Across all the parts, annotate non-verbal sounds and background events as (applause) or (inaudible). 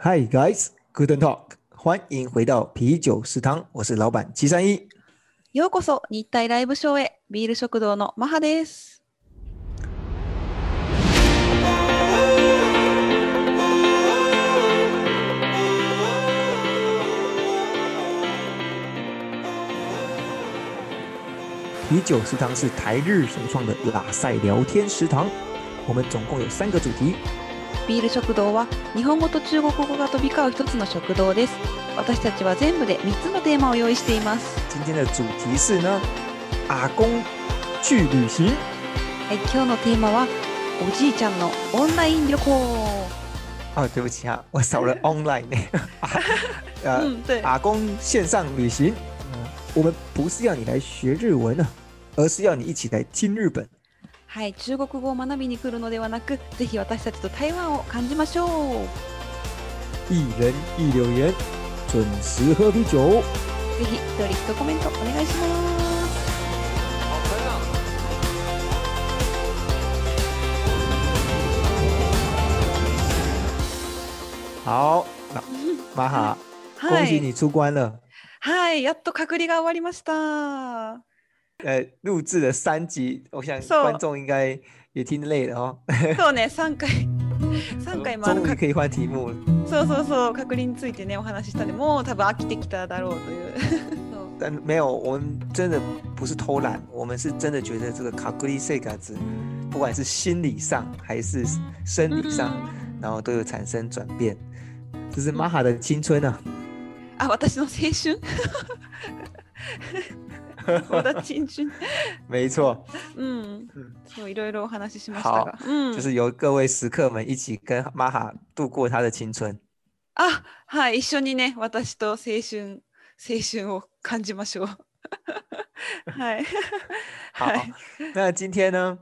Hi guys, good talk，欢迎回到啤酒食堂，我是老板七三一。ようこそ日体ライブショーへビール食堂のマハです。啤酒食堂是台日首创的拉塞聊天食堂，我们总共有三个主题。 ビール食堂は日本語と中国語が飛び交う一つの食堂です。私たちは全部で3つのテーマを用意しています。今天的主题是呢，阿公去旅行。はい、今日のテーマはおじいちゃんのオンライン旅行。哦，对不起啊，我少了 (laughs) online 呢。(laughs) 啊呃，嗯，对。阿公线上旅行。嗯，我们不是要你来学日文啊，而是要你一起来听日本。はい、中国語を学びに来るのではなく、ぜひ私たちと台湾を感じましょう。一人一留言，准时喝啤酒。ぜひ一人一コメントお願いします。好，那马哈，恭 (laughs) はい、喜你出关了。はい、やっと隔離が終わりました。呃，录制了三集，我想そう观众应该也听累了哦。(laughs) そうね、3回、3回もあの终于可以换题目了。そうそうそう、隔離についてね、お話ししたんで、もう多分飽きてきただろうとい(laughs) う。そう但没有，我们真的不是偷懒，我们是真的觉得这个卡格利塞嘎子，不管是心理上还是生理上，然后都有产生转变。这是马哈的青春啊！あ、私の青春 (laughs) (laughs) 小田青春。没错，うんうん。そう、いろいろお話ししましたが。うん。就是由各位食客们一起跟马哈度过他的青春。あ、はい、一緒にね、私と青春、青春を感じましょう。(laughs) はい。(laughs) 好はい。，那今天呢，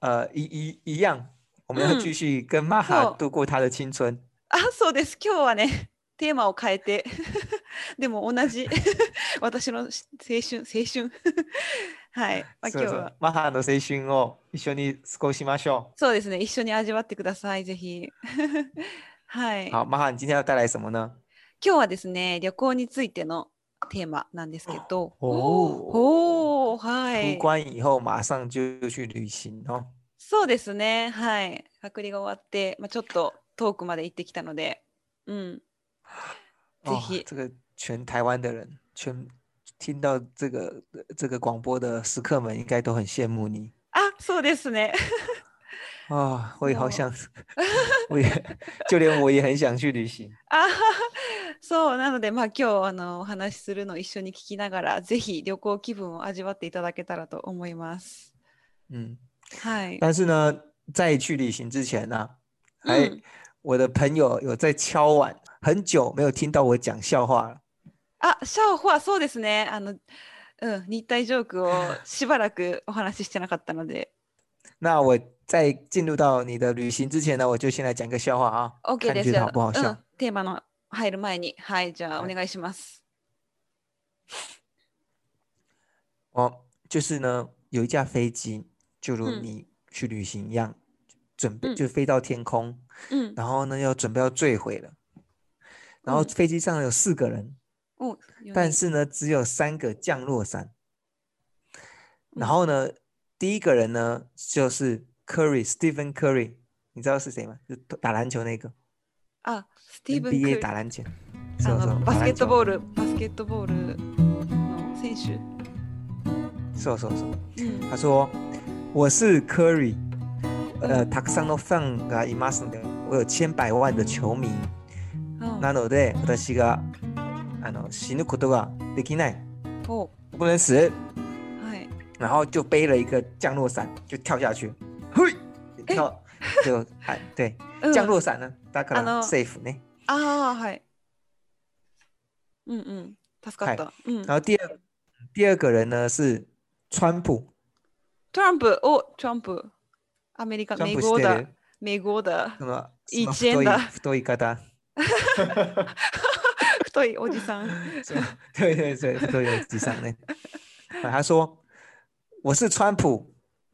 呃，一一一样，我们要嗯继续跟马哈度过他的青春。あ、そうです。今日はね、テーマを変えて、でも同じ、(laughs) 私の青春、青春。(laughs) はい。まあ、今そうそう日は。マハの青春を一緒に過ごしましょそうですね。一緒に味わってください。ぜひ。(laughs) はい。う。好，マハ，你今天要带来什么呢？今日はですね、旅行についてのテーマなんですけど。哦，おお、はい。出关以后马上就去旅行哦。そうですね。はい。隔離が終わって、まあ、ちょっと遠くまで行ってきたので。うん。ぜ哦ひ、这个全台湾的人，全听到这个这个广播的食客们，应该都很羡慕你あ、そうですね。啊！我也好哦想，(laughs) 我也就连我也很想去旅行。あはは(laughs) そうなので、まあ、今日あのお話しするのを一緒に聞きながら、ぜひ旅行気分を味わっていただけたらと思います。嗯，はい。但是呢，在去旅行之前呢、还うん我的朋友有在敲碗，很久没有听到我讲笑话了。 あ、シャオホはそうですね。あの、うん、日体ジョークをしばらくお話ししてなかったので。那我在进入到你的旅行之前呢，我就先来讲个笑话啊，OK です。好不好うん笑？、テーマの入る前に、はい、じゃあはいお願いします。哦，就是呢，有一架飞机，就如嗯你去旅行一样，准备嗯就飞到天空，うん。然后呢要准备要坠毁了，然后嗯飞机上有四个人，但是呢，只有三个降落伞。然后呢，第一个人呢就是 Curry，Stephen Curry，你知道是谁吗？就打篮球那个。啊，Stephen Curry。打篮球。是是是。Basketball，Basketball 选手。是是是。他说：“我是 Curry，呃，taxano fan ga imasu，我有千百万的球迷。なので私が。”あの死ぬことができない，お、我不能死。はい。然后就背了一个降落伞，就跳下去，嘿，跳就 (laughs) 哎对，(laughs) うん降落伞呢，だから safe ね。ああ、はい。うんうん。助かった。うん。然后第二第二个人呢是川普，トランプ、お、トランプ。アメリカ、川美国だ普知ってる。。美国だ。その一円だ太い方。(laughs) 太いおじさん。说对对对，都有机上呢？啊，(laughs) 他说我是川普，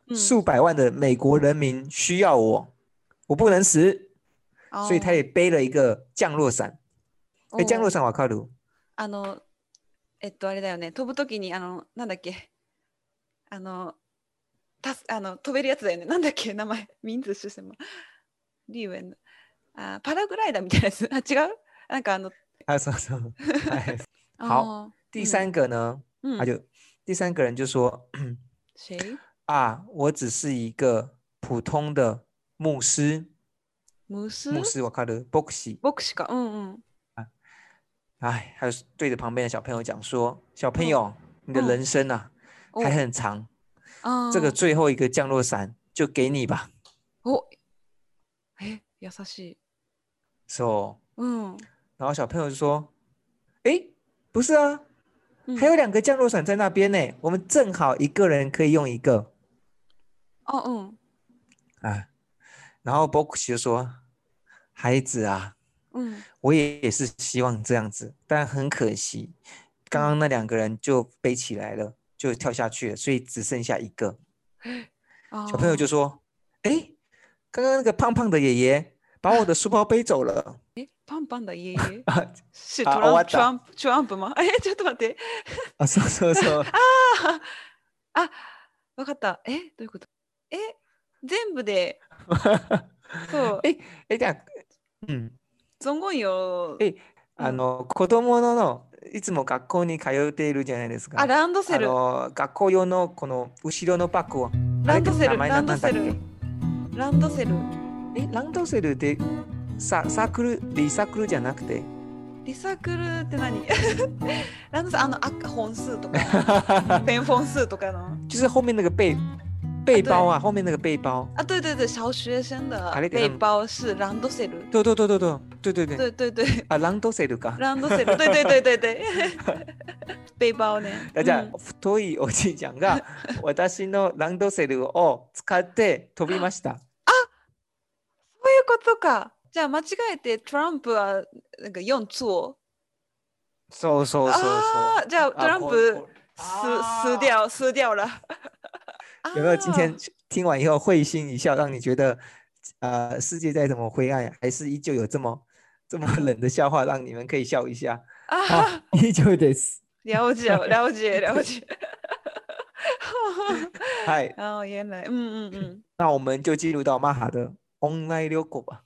うん数百万的美国人民需要我，我不能死。所以他也背了一个降落伞。哎，降落伞。伞わかる？あの、えっと、あれだよね。飛ぶときに、あの、なんだっけ？あの、たすあの飛べるやつだよね。なんだっけ、名前。名字是什么？リーウェン。あ、パラグライダーみたいなやつ。あ、違う？なんかあの、啊，そうそう。哎(laughs) 好あー第三个呢，うん、他就第三个人就说谁(clears throat) 啊，我只是一个普通的牧师，ムス牧师我看的 boxy，牧師か。うんうん。哎，还是对着旁边的小朋友讲说，小朋嗯友，你的嗯人生啊お还很长，あー这个最后一个降落伞就给你吧。おえ、優しい。 so，うん。 然后小朋友就说，哎，不是啊，うん还有两个降落伞在那边呢，我们正好一个人可以用一个あ、うん。啊。然后 boxy 就说，孩子啊。うん。我也也是希望这样子，但很可惜，刚刚那两个人就背起来了，就跳下去了，所以只剩下一个。あ小朋友就ー说：“哎，刚刚那个胖胖的爷爷把我的书包背走了。え、 パンパンだ、いえいえ。あトランプ、終わったトランプ、トランプ吗？(laughs) え、ちょっと待って。”啊，そうそうそう。(laughs) ああ、あ、わかった。え、どういうこと？え、全部で、(laughs) そう、え、え、じゃあ、うん、总共有、えあの子供ののいつも学校に通っているじゃないですか。あ、ランドセあル。の学校用のこの後ろのバッグを。ランドセル、ランドセル。ランドセル。え、ランドセルでササークルリサークルじゃなくて？リサークルって何？(laughs) (laughs) ランドセル、あの赤本数とか、ペン本数とかの？就是后面那个背背包啊，后面那个背包。啊，对对对，小学生的背包是ランドセル。对对对对对对对对。对对对，あ、ランドセルか。ランドセル。对对对对对。背包ね。あじゃ太いおじいちゃんが私のランドセルを使って飛びました。そういうことか。じゃあ間違えてトランプはなんか4座。そうそうそうそう。じゃああトランこプこ撕撕掉撕掉了。(laughs) 有没有今天啊听完以后会心一笑，让你觉得呃世界再怎么灰暗，还是依旧有这么这么冷的笑话，让你们可以笑一下。啊啊，(laughs) 依旧です。了解了解了解。はい。(laughs) ああ、原来。うんうんうん。那我们就进入到マハ的オンライン旅行吧。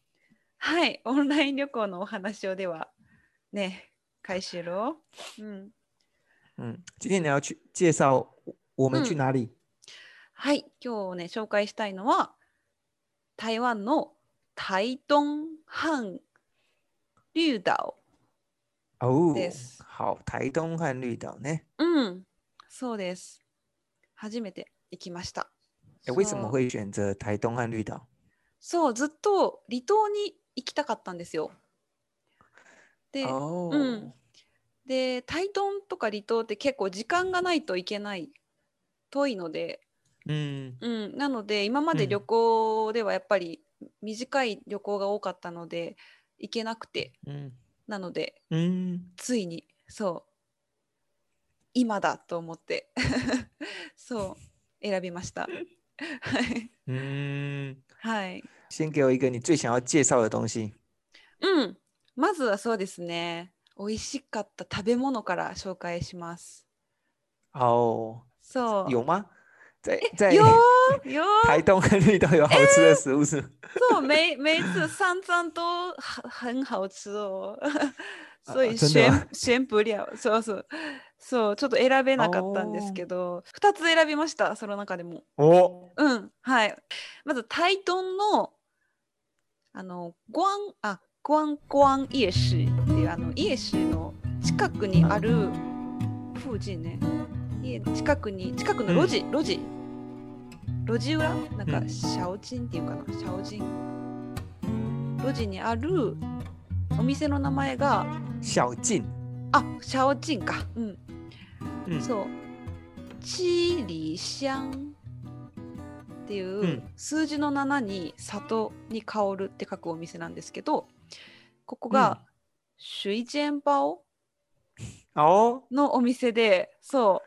はい、オンライン旅行のお話をではね、開始喽。うん。嗯，今天你要去介绍我们去嗯哪里？はい、今日ね、紹介したいのは、台湾の台東和綠島。哦です，好，台东和绿岛呢？うん、そうです。初めて行きました。诶为什么会选择台东和绿岛？そう、ずっと離島に行きたかったんですよ。で、哦，うん。で、台東とか離島って結構時間がないといけない。遠いので、嗯うん、なので今までうん。旅行ではやっぱり短い旅行が多かったので行けなくて。嗯なので嗯，ついにそう。今だと思って。(laughs) そう。選びました。はい嗯，はい。先给我一个你最想要介绍的东西。うん。まずはそうですね。美味しかった食べ物から紹介します。哦，そう。有吗？在在有？(laughs) 有？台东和绿岛有好吃的食物是吗？そう每每一次三餐都很很好吃哦。(laughs) 所以あ真的選吗選不了。そうそう。そう、ちょっと選べなかったんですけど、2つ選びました、その中でも。哦，うん、はい。まず、台東の、あの、グアン、あ、グアングアン夜市っていう、あの、夜市の近くにある、附近ね、家近くに、近くの路地、路地、路地裏？なんか、うんシャオチンっていうかな、シャオチン。路地にあるお店の名前が、小径。あ、シャオチンか。うん。うんそう。チリシャンっていう、うん数字の7に里に香るって書くお店なんですけど、ここが、水煎包哦，のお店で、そ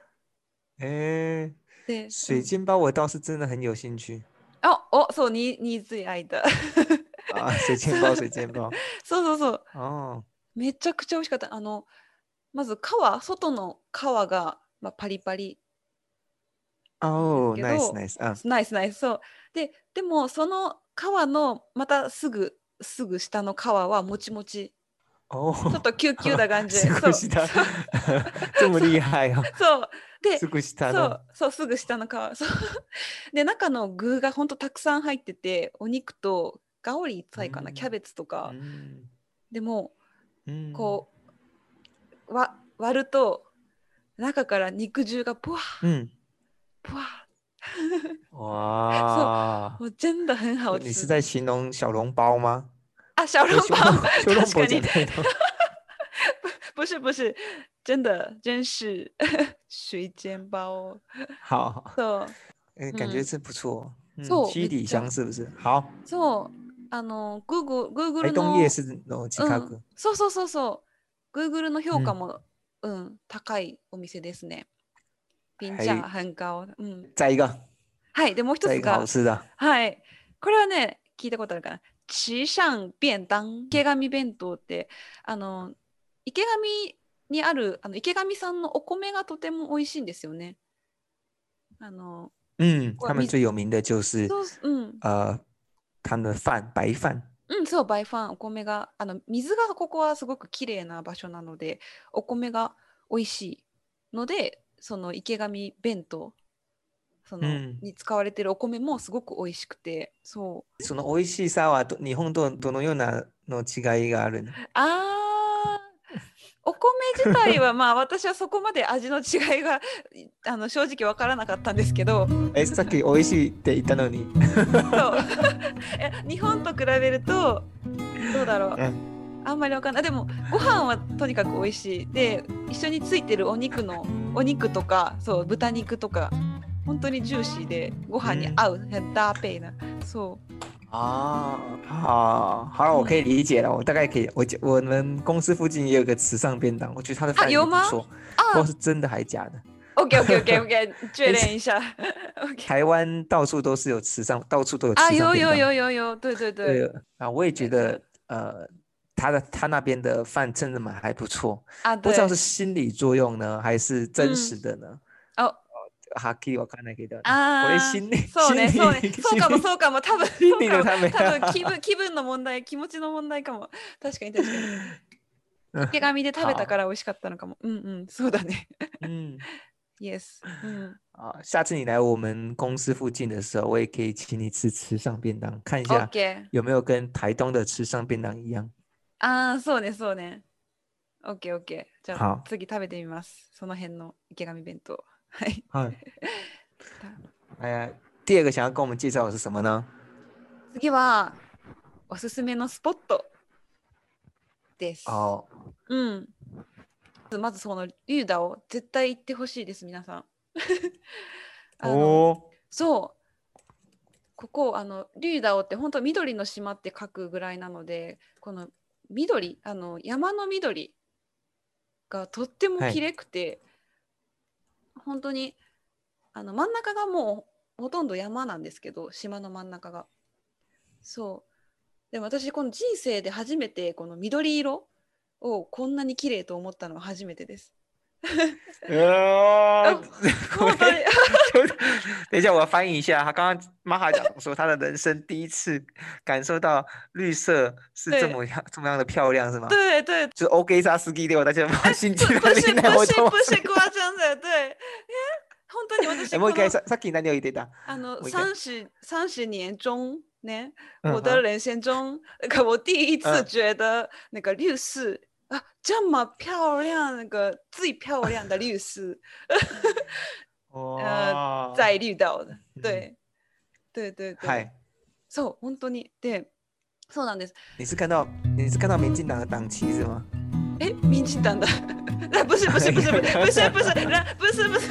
哎，う。で、水晶包我倒是真的很有兴趣。あ、お、そう、に、ニーズアイだ。あ、水煎包、水煎包。そうそうそう。哦，めちゃくちゃ美味しかった。あの、まず皮、外の皮が、まあ、パリパリ。哦けど，nice nice 啊，ナイスナイス。そう。で、でもその皮のまたすぐ、すぐ下の皮はもちもち。哦，ちょっとキュッキュな感じで。(laughs) すそうぐ下，这么厉害哦，(laughs) (laughs) そう。で、すぐ下のそう、そう、すぐ下の皮。そう。で、中の具がほんとたくさん入ってて、お肉と、ガオリいっぱいかな、うんキャベツとか。嗯でも、嗯，こう、わ割ると、中から肉汁がブワー、嗯，ブワ哇ー。，(laughs) 我真的很好吃。你是在形容小笼包吗？啊，小笼小包，小笼包。(laughs) (laughs) 不是不是，真的真是水煎包。好，好そう哎，感觉嗯是不错。嗯そう七里香是不是？好，そう、あの、Google、台 Google の、东夜市の近うんく。、そうそうそうそう、Google の評価うんも、うん、高いお店ですね。评はい价很高。うん。再一个，はい、でもう一つが。はい、これはね、聞いたことあるかな。池上便当、池上弁当って、あの、池上にある、あの池上さんのお米がとても美味しいんですよね。あの、嗯，他们最有名的就是そう、うん。呃，他们的饭白饭。うん、そう、バイファン、お米が、あの、水がここはすごく綺麗な場所なので、お米が美味しいので、その池上弁当、その、うんに使われてるお米もすごく美味しくて、そう。その美味しさはど日本とどのようなの違いがあるの？あー、お米自体は (laughs) まあ私はそこまで味の違いがいあの正直わからなかったんですけど、え、さっき美味しいって言ったのに。そう (laughs) え日本と比べるとどうだろう？うんあんまりわかんない。でもご飯はとにかく美味しい。で、一緒についてるお肉のお肉とか、そう豚肉とか、本当にジューシーでご飯に合う、很搭配な。そう。啊，好，好了，我可以理解了，我大概可以，我觉我们公司附近也有个池上便当，我觉得他的饭也不错，不知道あ、是真的还假的。オッケーオッケーオッケーオッケー、确认一下。(laughs) (laughs) 台湾到处都是有池上，到处都有啊，有有。有有有，对对对。对啊，我也觉得，呃，他的他那边的饭真的蛮还不错，啊，对不知道是心理作用呢，还是真嗯实的呢？哦はっきりわかんないけど、あーこれ心理そうね、心理そうね、そうかも、心理そうかも、多分、心そうかも、理のため多分気分、気分の問題、気持ちの問題かも。確かに、確かに。うん池上で食べた好から美味しかったのかも。うんうん、そうだね。(laughs) 嗯。 Yes。うん。啊，下次你来我们公司附近的时候，我也可以请你吃池上便当，看一下 OK。有没有跟台东的池上便当一样。 ああ、そうね、そうね。OK、OK。じゃあ好、次食べてみます。その辺の池上弁当。はい。嗨，(laughs) 哎呀，第二个想要跟我们介绍的是什么呢？次は、おすすめのスポットです。哦，うん。まずそのリューダを絶対行ってほしいです、皆さん。(laughs) あの哦，そう。ここ、あの、リューダオって本当緑の島って書くぐらいなので、この緑、あの、山の緑がとってもはい綺麗くて、本当に、あの、真ん中がもうほとんど山なんですけど、島の真ん中が。そう。でも私、この人生で初めてこの緑色をこんなに綺麗と思ったのは初めてです。(laughs) 呃，(laughs) 本当に。等一下，我要翻译一下。他刚刚玛哈讲说，他的人生第一次感受到绿色是这对么样这么样的漂亮，是吗？对对就是 OK 沙斯基六，大家放心进不来是不是我都不是夸(laughs) 张的，对。え本当に私えもう一回このささっき何を言ってた？あのもう一回三十三十年中呢，嗯我的人生中，那个我第一次嗯觉得那个绿色 这么漂亮，那个最漂亮的律师，(laughs) 呃，在绿岛的，对，对对对，是，本当に，对，そうなんです。你是看到你是看到民进党的党旗是吗？哎，民进党的，(laughs) 那不是不是不是不是不是不是不是不是，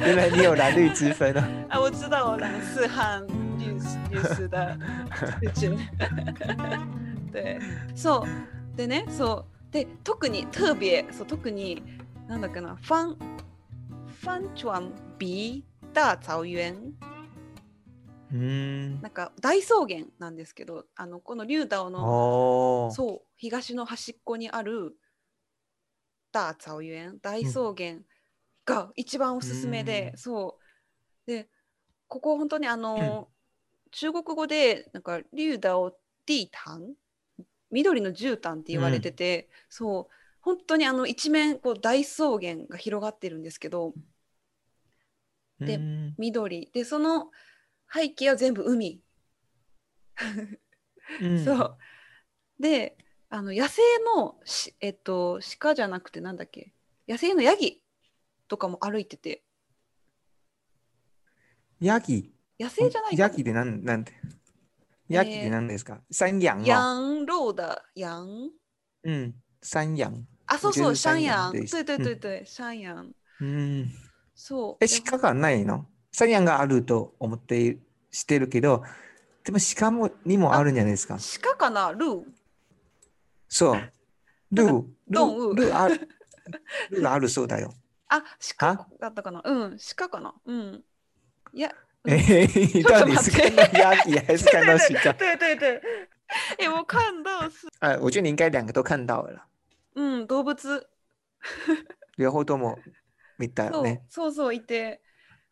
原来你有蓝绿之分啊！啊，我知道，我蓝是汉律师律师的，(laughs) 真的。绿军。对、そう。でね、そう。で特に特別。そう特になんだっけな、ファンファンチュアンビ大草原。うん。なんか大草原なんですけどあのこの竜島のおー。そう東の端っこにある大草原大草原が一番おすすめで、うん。そう。でここ本当にあの、中国語でなんか竜島ディータン緑の絨毯って言われてて、そう。本当にあの一面こう大草原が広がってるんですけどでうん。緑。でその背景は全部海。うん。(laughs) そう。で、あの野生のし、えっと、鹿じゃなくてなんだっけ？野生のヤギとかも歩いてて、ヤギ。野生じゃないかヤギでなんなんて？ヤギで何ですか山羊吗羊肉的羊。うん山羊あ、そうそう、山山羊。对对对对、山羊。うん。そう。えで鹿がないの？山羊があると思ってしてるけどでも鹿もにもあるんじゃないですか？鹿かな？ルー？そう。ルー。ルー。ルーある。ルーがあるそうだよ。あ、鹿あだったかな？うん、鹿かな？うん。いや、哎，到底是看到鸭皮还是看到鹿？对对对。哎，我看到是，哎，我觉得你应该两个都看到了啦，うん、動物。両方とも見たね。そうそういて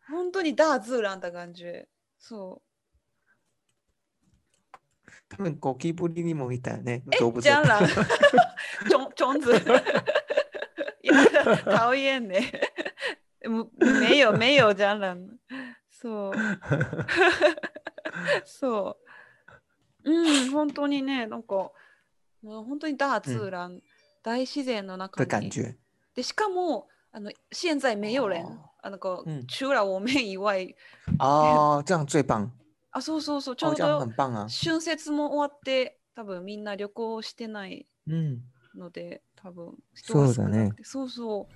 本当に大自然的感觉そ多分ゴキブリにも見たよね。う動物えじゃら虫虫子いや讨厌ねむ没有没有じゃらそう。(laughs) そう。うん本当にねなんかもう本当に大自然、大自然の中に。でしかもあの現在没有人哦あなんか、嗯除了我们以外哦，这样最棒，あそうそうそうちょ哦，うど。春節も終わって多分みんな旅行してない嗯，ので多分人が少なくて。そうそう。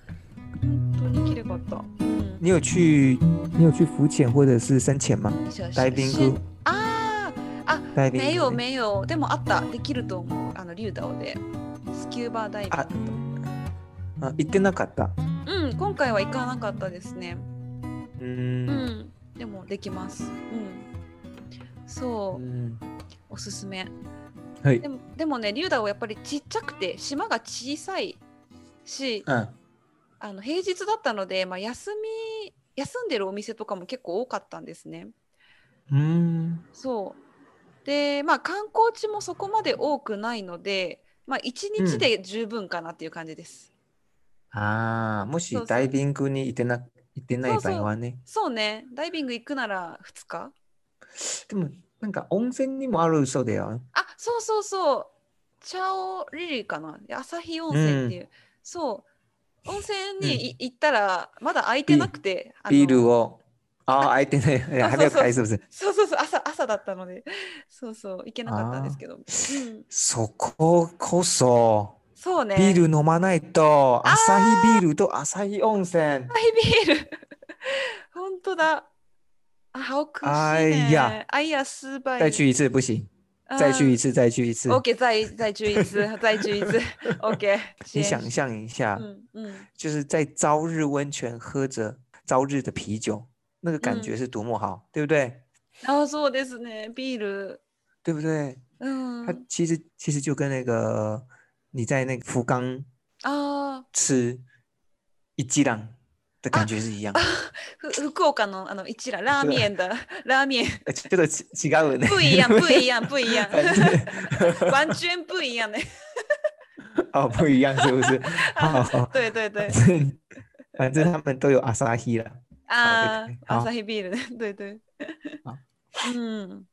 本当に綺麗かった、うん、你有去你有去浮潜或者是深潜吗？ダイビングあーあダイビング没有没有でもあったできると思うあの竜島でスキューバーダイビングああ、行ってなかった。うん今回は行かなかったですねう。うんでもできますうんそううんおすすめはいで。もでもね竜島はやっぱりちっちゃくて島が小さいしうん。あの平日だったので、まあ、休み休んでるお店とかも結構多かったんですね。うん。そう。でまあ観光地もそこまで多くないので、まあ、1日で十分かなっていう感じです。ああ、もしダイビングに行ってな行ってない場合はね。そうね。ダイビング行くなら2日。でもなんか温泉にもあるそうだよ。あそうそうそう。チャオリリーかな。朝日温泉っていう、そう温泉にい行ったらまだ空いてなくてビールを。ああ、開いてない。いやそう。还没有開？そうそうそう朝朝だったので。そうそう行けなかったんですけど、うん、そここそそうね。ビール飲まないと、あー。アサヒビールとアサヒ温泉。アサヒビール。(laughs) 本当だ。啊好可惜哎呢呀哎呀失败再去一次不行，再去一次，再去一次。 OK 再再去一次再去一次 (laughs) OK (laughs) 你想象一下，嗯嗯就是在朝日温泉喝着朝日的啤酒，那个感觉嗯是多么好，对不对？あそうですねビール对不对？うん它其实其实就跟那个你在那个福冈あ吃一吉郎 的感觉是一样的。ふ福岡のあの一蘭ラーメンだ。(laughs) ラーメン。呃ちょっとち違うね。不一样不一样不一样完全不一样呢哦，不一样是不是？好，对对对反正他们都有阿萨希了。あ。(laughs) 对好ーアサヒビールね。对对好うん。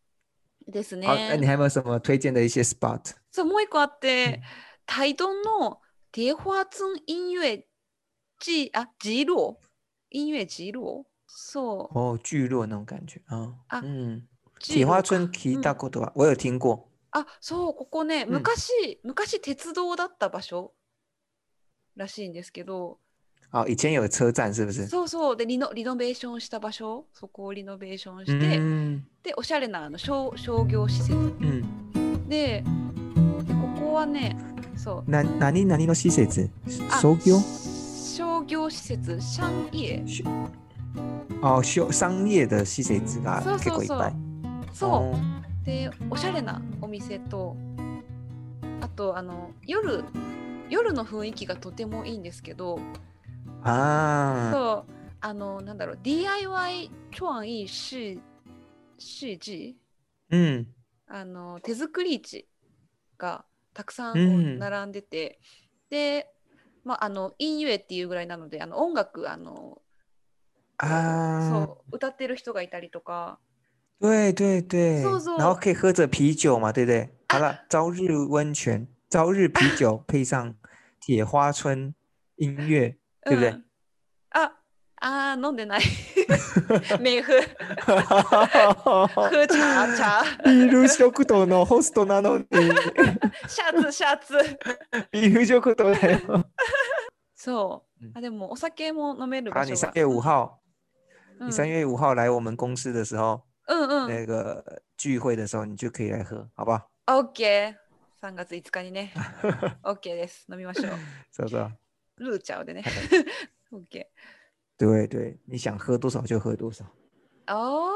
ですね。好，那你还有没有什么推荐的一些 spot？そうもう一個あって、うん。台東の蝶花村音乐季あ集落音乐集落。そう哦，聚落那种感觉啊。啊嗯，集落か铁花村聞いたことは、我有听过。あそうここねうん昔、昔鉄道だった場所らしいんですけど。哦，以前有车站是不是？そうそう。でリノリノベーションした場所。そこをリノベーションして、嗯でおしゃれなあの商商業施設。嗯，ででここはねそう。な何何の施設？あ商業？商業施設商業。し哦，商商业的施設が結構いっぱい。そう。でおしゃれなお店とあとあの夜夜の雰囲気がとてもいいんですけどあそう。あのなんだろう DIY 創意市市地あ。うん。あの手作り市がたくさんうん。並んでて、で、まあ、あの音乐っていうぐらいなのであの音楽あの啊，そう歌ってる人がいたりとか。对对对，そうそう。然后可以喝着啤酒嘛，对不对？好了，朝日温泉，(laughs) 朝日啤酒配上铁花村音乐，对不对？うんああー飲んでない。(laughs) (laughs) ビール食堂のホストなのに、シャツシャツ。ビール食堂だよ。そう。うん。あでもお酒も飲める好，場所が。你三月五号，うん。你三月五号来我们公司的时候，うんうん。那个聚会的时候，你就可以来喝，好不好？OK3 月5日にね。(laughs) OK です。飲みましょう。走走。ルーチャオでね。OK 对对，你想喝多少就喝多少。あー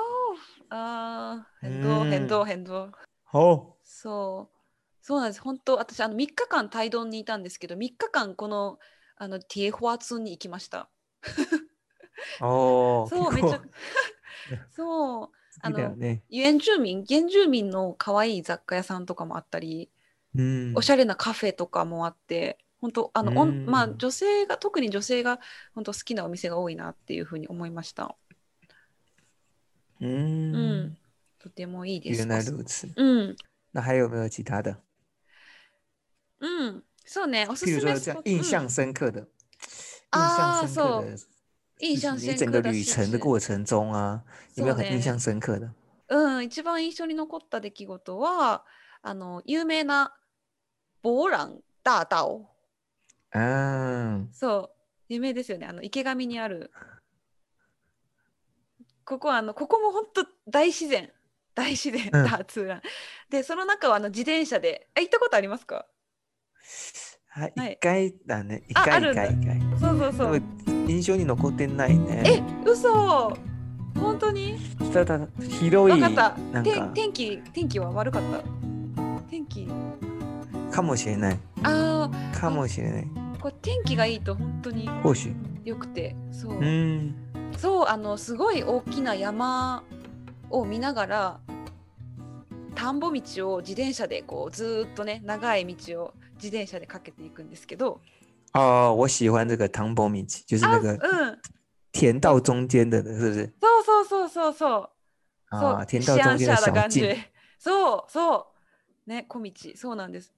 あー変動うん変動変動好，そう。そうなんです。本当私あの3日間タイドンにいたんですけど3日間このあのティエホアツンに行きました。哦，そうめっちゃ (laughs) そう。好きだよね。原住民原住民の可愛い雑貨屋さんとかもあったり、うん。おしゃれなカフェとかもあって本当あの、おんまあうん女性が特に女性が本当好きなお店が多いなっていうふうに思いました。嗯うん、とてもいいです。原来如此。うん、那还有没有其他的？うん、そうね、おすすめ印スポット。象深刻的，印啊象深刻そう的事印象情，你整个旅程的情过程中啊，有没有很印象深刻的？うん、一番印象に残った出来事はあの有名なボーラン大道嗯，そう。有名ですよね。あの池上にある。ここはあのここも本当大自然。大自然。うん。ダーツーラン、でその中はあの自転車で。あ行ったことありますか？はい、はい。一回だね。一ああ回一回一回。そうそうそう。印象に残ってないね。え嘘。本当に？ただ広い分かった。天なんか。天気天気は悪かった？天気。かもしれない。あかもしれない。あこれ天気がいいと本当に或許。良くてそう、うん。そうあのすごい大きな山を見ながら田んぼ道を自転車でこうずーっとね長い道を自転車でかけていくんですけど。哦，我喜欢这个唐博米奇，就是あ那うん。个田道中间的，是不是？そうそうそうそうそう。そ啊，う。田道中间的シャンシャーな小径。そうそう。ね小道。そうなんです。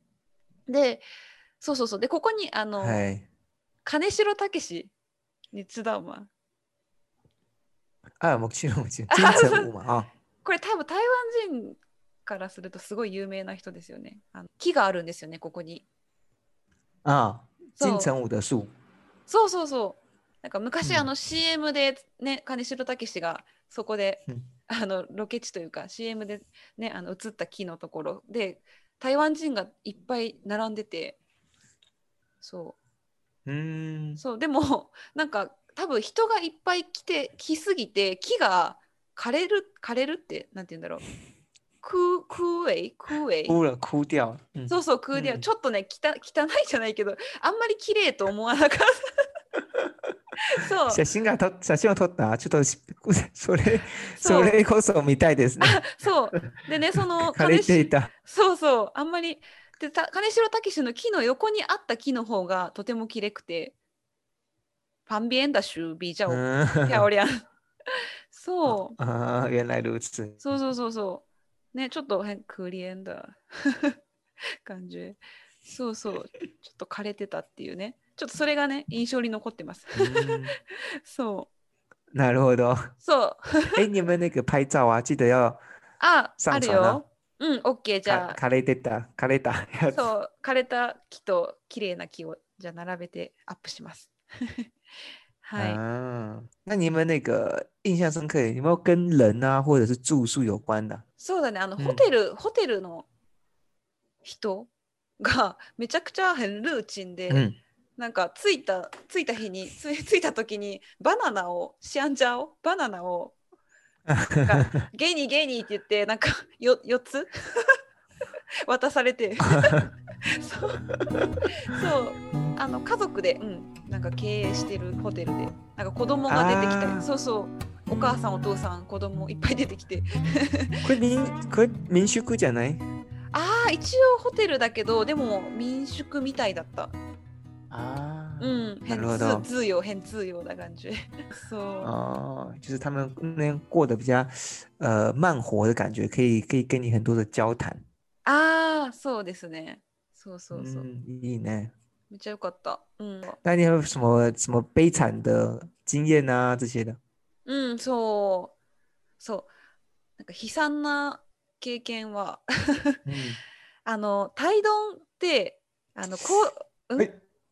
でそうそうそう。でここにあの、はい。金城武史に知道吗啊，もちろんもちろん。(laughs) これ多分台湾人からするとすごい有名な人ですよね。あの木があるんですよねここに。啊，そう。金城武的树。そうそうそう。なんか昔、うん。あの CM でね金城武史がそこで、うん。あのロケ地というか CM でねあの映った木のところで台湾人がいっぱい並んでてそう。嗯う。そうでも (laughs) なんか多分人がいっぱい来て来すぎて木が枯れる枯れるってなんて言うんだろう。空空え空え哭了，哭掉了。嗯そうそう空で、うんちょっとねきた汚い？じゃない？けどあんまり綺麗と思わなかったそう写真がと写真を撮った。ちょっとしそれそれこそ見たい？ですね。そう。でね、その枯れてい？た。そうそう、あんまり。で、た金城武史の木の横にあった木の方がとても綺麗くて、パンビエンダシュビージャオ、嗯。漂亮。(laughs) そう。啊，原来如此。そうそうそうそう。ね、ちょっと変、クリエンダ感じ。そうそう。ちょっと枯れてたっていうね。ちょっとそれがね、印象に残ってます。嗯そう。なるほど。そう。哎，你们那个拍照啊，記得要あ、あるよ。うん、オッケー。じゃあ、枯れてた枯れたやつ。そう、枯れた木と綺麗な木をじゃあ並べてアップします。(laughs) はい。啊，那你们那个印象深刻，有没有跟人啊，或者是住宿有关的？そうだね、あの、うんホテル、ホテルの人が (laughs) めちゃくちゃ変ルーチンで、嗯，なんか着いた、着いた日に、つ着いた時にバナナを、シアンジャオ、バナナをゲニーゲニーって言ってなんかよ4つ？(laughs) 渡されて。(laughs) そう。そう。あの家族で、うん、なんか経営してるホテルで。なんか子供が出てきたそうそう。お母さんお父さん子供いっぱい出てきて。これ民これ民宿じゃない？ああ一応ホテルだけどでも民宿みたいだった。あうんなるほど很自自由很自由的感觉(laughs) そう哦，就是他们那边过得比较呃慢活的感觉，可以可以跟你很多的交談。ああそうですねそうそうそう、嗯，いいね。めっちゃよかったうん那你有什么什么悲惨的经验啊这些的？うん、そう。そう。なんか悲惨な経験は、嗯，(laughs) あの、胎丼って、あの、こう、うん哎，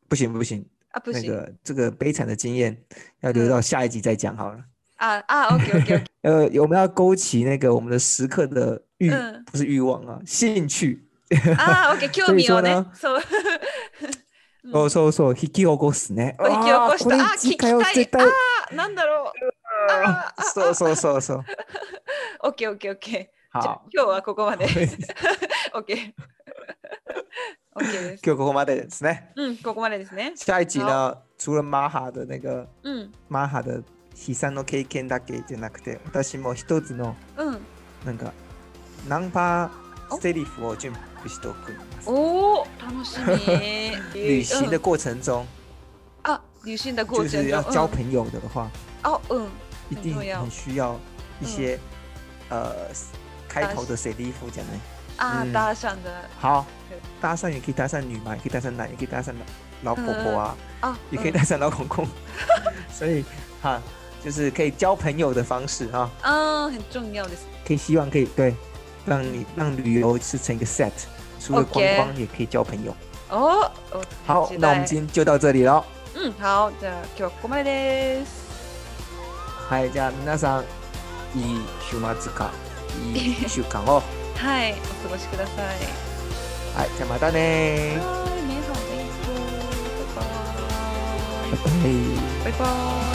不行不行， あ、不行。那个这个悲惨的经验要留到下一集再讲好了。あ、あ、オッケーオッケーオッケ呃，我们要勾起那个我们的食客的欲，嗯不是欲望啊，興趣。(laughs) ー。あー、(laughs) オッケー、興味をねそういう。そう。うんそうそうそう、引き起こすね。引き起こしあーこれた。あ、聞き次回はたい。絶対。あー、なんだろう。(laughs) あーあそうそうそうそう。オッケーオッケーオッケー。じゃあ好，今日はここまで。オッケー。オッケーです。今日ここまでですね。うん、ここまでですね。下一集呢，除了マハ的那个うん、マハ的悲惨の経験だけじゃなくて、私も一つのうん。なんかナンパセリフを準備しておく。おお、楽しみ。(laughs) 旅行的过程中，あ、旅行的过就程中是要交朋友的话，哦，嗯，一定很需要一些呃开头的セリフじゃない？啊，嗯搭讪的好对，搭讪也可以搭訕女嘛，也可以搭訕男，也可以搭訕老老婆婆啊，啊，嗯也可以搭訕老公公，(laughs) 所以哈，就是可以交朋友的方式哈，嗯，很重要的是，可以希望可以对，让你让旅游是成一个 set，除了观 OK 光也可以交朋友。哦，哦，好，期那我们待今天就到这里了。嗯，好，じゃあ今日はここまでです。はい、じゃあ皆さんいい週末かいい一週間を。はい、お(laughs) 過ごしください。 はい、じゃあまたねはい、美好的一周，拜拜，拜拜。拜拜。